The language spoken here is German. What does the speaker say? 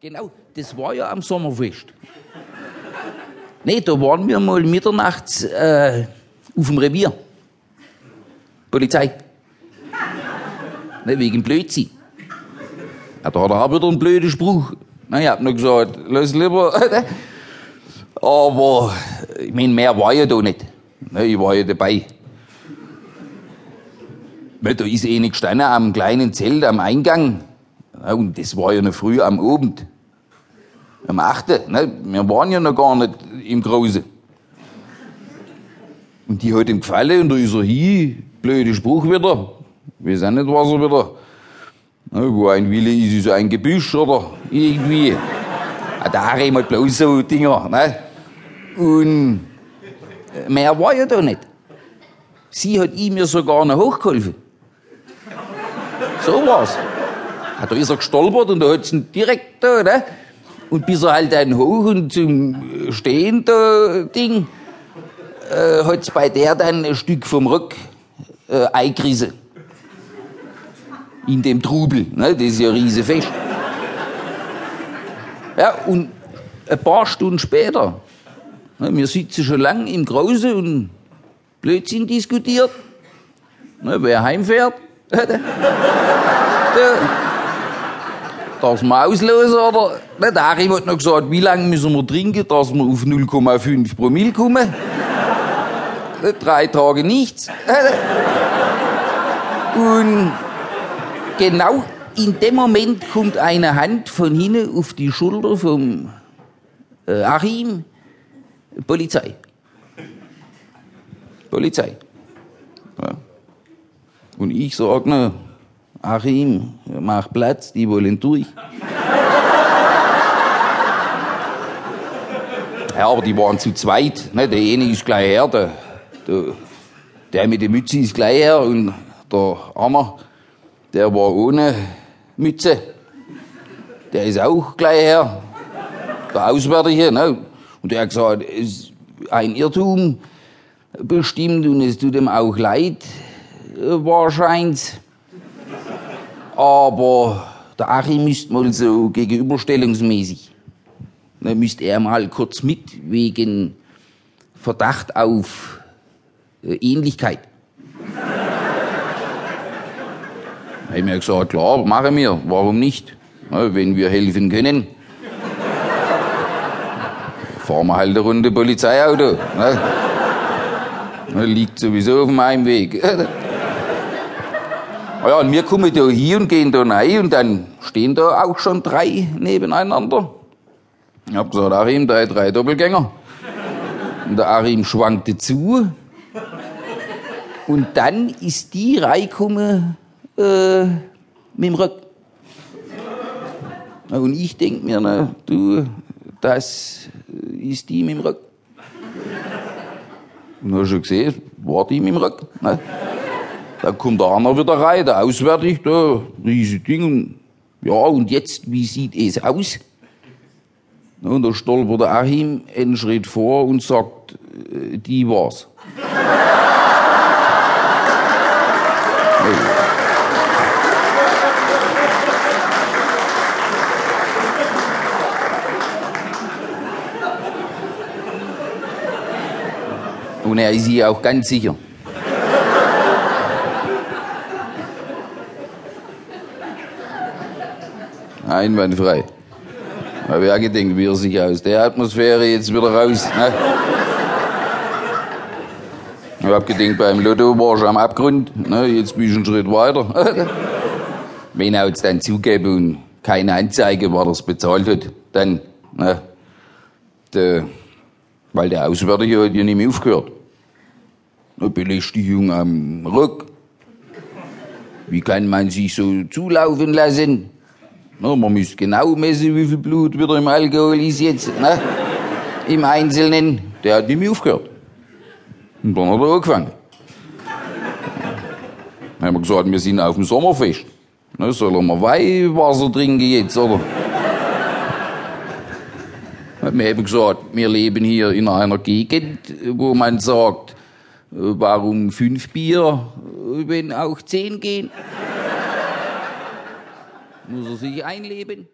Genau, das war ja am Sommerfest. Nee, da waren wir mal mitternachts äh, auf dem Revier. Polizei. Ne, wegen Blödsinn. Ja, da hat er auch wieder einen blöden Spruch. Na, ich hab nur gesagt, lass lieber. Aber, ich mein, mehr war ja da nicht. Ne, ich war ja dabei. Ne, da ist eine gestanden am kleinen Zelt am Eingang. Und das war ja noch früh am Abend. Am 8. Ne? Wir waren ja noch gar nicht im Großen. Und die hat ihm gefallen und da ist er hin. Blöde Spruch wieder. Wir weiß nicht, was er wieder. Ne, wo ein Wille ist, ist ein Gebüsch oder irgendwie. Ja, da haben wir bloß so Dinger. Ne? Und mehr war ja da nicht. Sie hat ihm ja sogar noch hochgeholfen. So war's. Ja, da ist er gestolpert und da hat sie ihn direkt da, ne? Und bis er halt dann hoch und zum Stehen da Ding, äh, hat's bei der dann ein Stück vom Rück äh, eingerissen. In dem Trubel, ne? Das ist ja riese Fest. Ja, und ein paar Stunden später, ne, wir sitzen schon lang im Großen und Blödsinn diskutiert, ne, wer heimfährt. der, das mal auslösen oder? Der Harry hat noch gesagt, wie lange müssen wir trinken, dass wir auf 0,5 Promille kommen. Drei Tage nichts. Und genau in dem Moment kommt eine Hand von hinten auf die Schulter vom äh, Achim. Polizei. Polizei. Ja. Und ich sag ne, Achim, mach Platz, die wollen durch. Ja, aber die waren zu zweit. Ne? Der eine ist gleich her, der, der, mit der Mütze ist gleich her und der Ammer, der war ohne Mütze. Der ist auch gleich her. Der Auswärtige. Ne? Und der hat gesagt, es ist ein Irrtum bestimmt und es tut ihm auch leid, äh, wahrscheinlich. Aber der Achim müsste mal so gegenüberstellungsmäßig, ne, müsste er mal kurz mit wegen Verdacht auf äh, Ähnlichkeit. Da hab ich mir gesagt, klar, machen wir, warum nicht? Wenn wir helfen können. Fahren wir halt eine Runde Polizeiauto. Ne, Liegt sowieso auf meinem Weg. Ja, und wir kommen da hier und gehen da rein und dann stehen da auch schon drei nebeneinander. Ich hab gesagt, Achim, drei, drei Doppelgänger. Und der Achim schwankte zu. Und dann ist die reingekommen äh, mit dem Rücken. Und ich denk mir, na, du, das ist die mit dem Rücken. Und dann hast du gesehen, war die mit dem Rücken. Ne? Dann kommt der andere wieder rein, der Auswärtig, da, riesige Ding. Und, ja, und jetzt, wie sieht es aus? Und da stolpert der Achim einen Schritt vor und sagt, äh, die war's. Und er ist sich auch ganz sicher. Einwandfrei. Aber wer gedenkt, wie er sich aus der Atmosphäre jetzt wieder raus. Ne? Ich hab gedacht, beim Lotto war schon am Abgrund. Ne? Jetzt bin ich einen Schritt weiter. Wenn er uns dann zugeben und keine Anzeige, was er's bezahlt hat, dann, ne? Der, weil der Auswärtige hat ja nicht mehr aufgehört. Eine Belästigung am Rück. Wie kann man sich so zulaufen lassen? Na, man muss genau messen, wie viel Blut wieder im Alkohol ist jetzt. Ne? Im Einzelnen. Der hat nicht mehr aufgehört. Und dann hat er angefangen. Dann haben wir gesagt, wir sind auf dem Sommerfest. Ne, sollen wir Weihwasser trinken jetzt, oder? Wir haben gesagt, wir leben hier in einer Gegend, wo man sagt, warum fünf Bier, wenn auch zehn gehen? Muss er sich einleben?